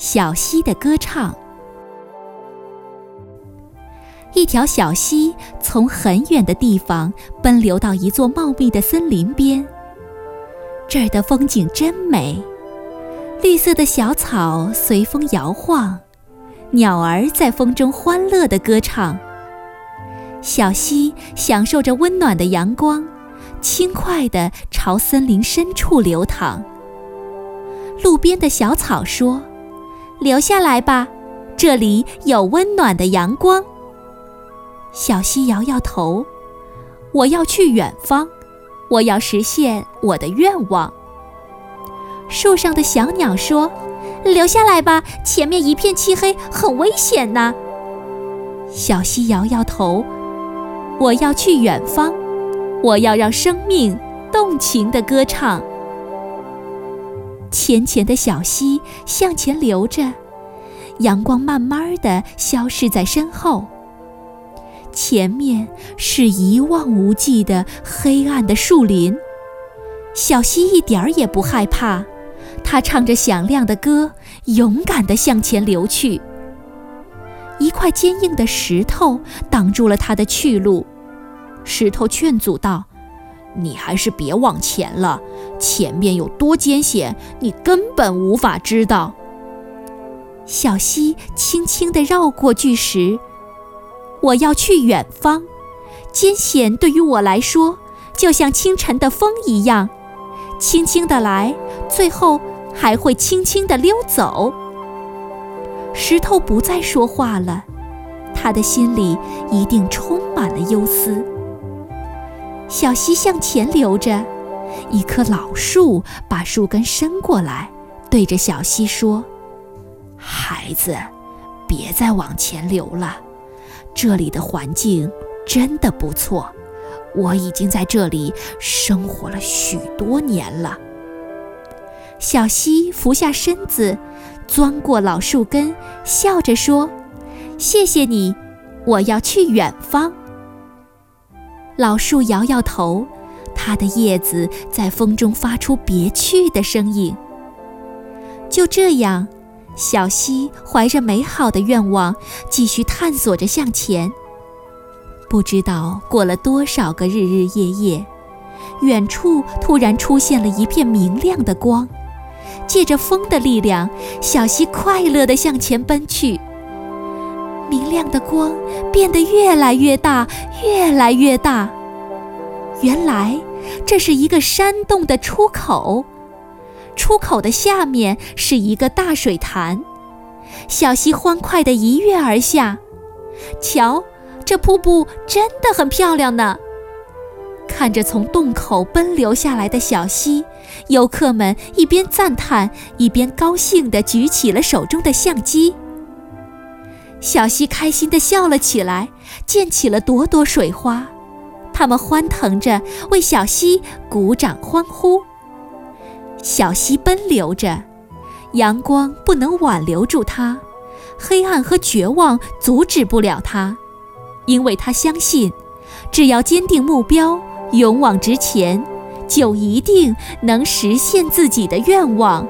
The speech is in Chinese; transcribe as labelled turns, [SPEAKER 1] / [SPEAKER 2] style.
[SPEAKER 1] 小溪的歌唱。一条小溪从很远的地方奔流到一座茂密的森林边。这儿的风景真美，绿色的小草随风摇晃，鸟儿在风中欢乐地歌唱。小溪享受着温暖的阳光，轻快地朝森林深处流淌。路边的小草说：“留下来吧，这里有温暖的阳光。”小溪摇摇头：“我要去远方，我要实现我的愿望。”树上的小鸟说：“留下来吧，前面一片漆黑，很危险呐。”小溪摇摇头：“我要去远方，我要让生命动情地歌唱。”浅浅的小溪向前流着，阳光慢慢的消失在身后。前面是一望无际的黑暗的树林，小溪一点儿也不害怕，它唱着响亮的歌，勇敢地向前流去。一块坚硬的石头挡住了它的去路，石头劝阻道：“你还是别往前了，前面有多艰险，你根本无法知道。”小溪轻轻地绕过巨石。我要去远方，艰险对于我来说，就像清晨的风一样，轻轻地来，最后还会轻轻地溜走。石头不再说话了，他的心里一定充满了忧思。小溪向前流着，一棵老树把树根伸过来，对着小溪说：“孩子，别再往前流了。”这里的环境真的不错，我已经在这里生活了许多年了。小溪俯下身子，钻过老树根，笑着说：“谢谢你，我要去远方。”老树摇摇头，它的叶子在风中发出别趣的声音。就这样。小溪怀着美好的愿望，继续探索着向前。不知道过了多少个日日夜夜，远处突然出现了一片明亮的光。借着风的力量，小溪快乐地向前奔去。明亮的光变得越来越大，越来越大。原来，这是一个山洞的出口。出口的下面是一个大水潭，小溪欢快地一跃而下。瞧，这瀑布真的很漂亮呢！看着从洞口奔流下来的小溪，游客们一边赞叹，一边高兴地举起了手中的相机。小溪开心地笑了起来，溅起了朵朵水花，他们欢腾着为小溪鼓掌欢呼。小溪奔流着，阳光不能挽留住它，黑暗和绝望阻止不了它，因为他相信，只要坚定目标，勇往直前，就一定能实现自己的愿望。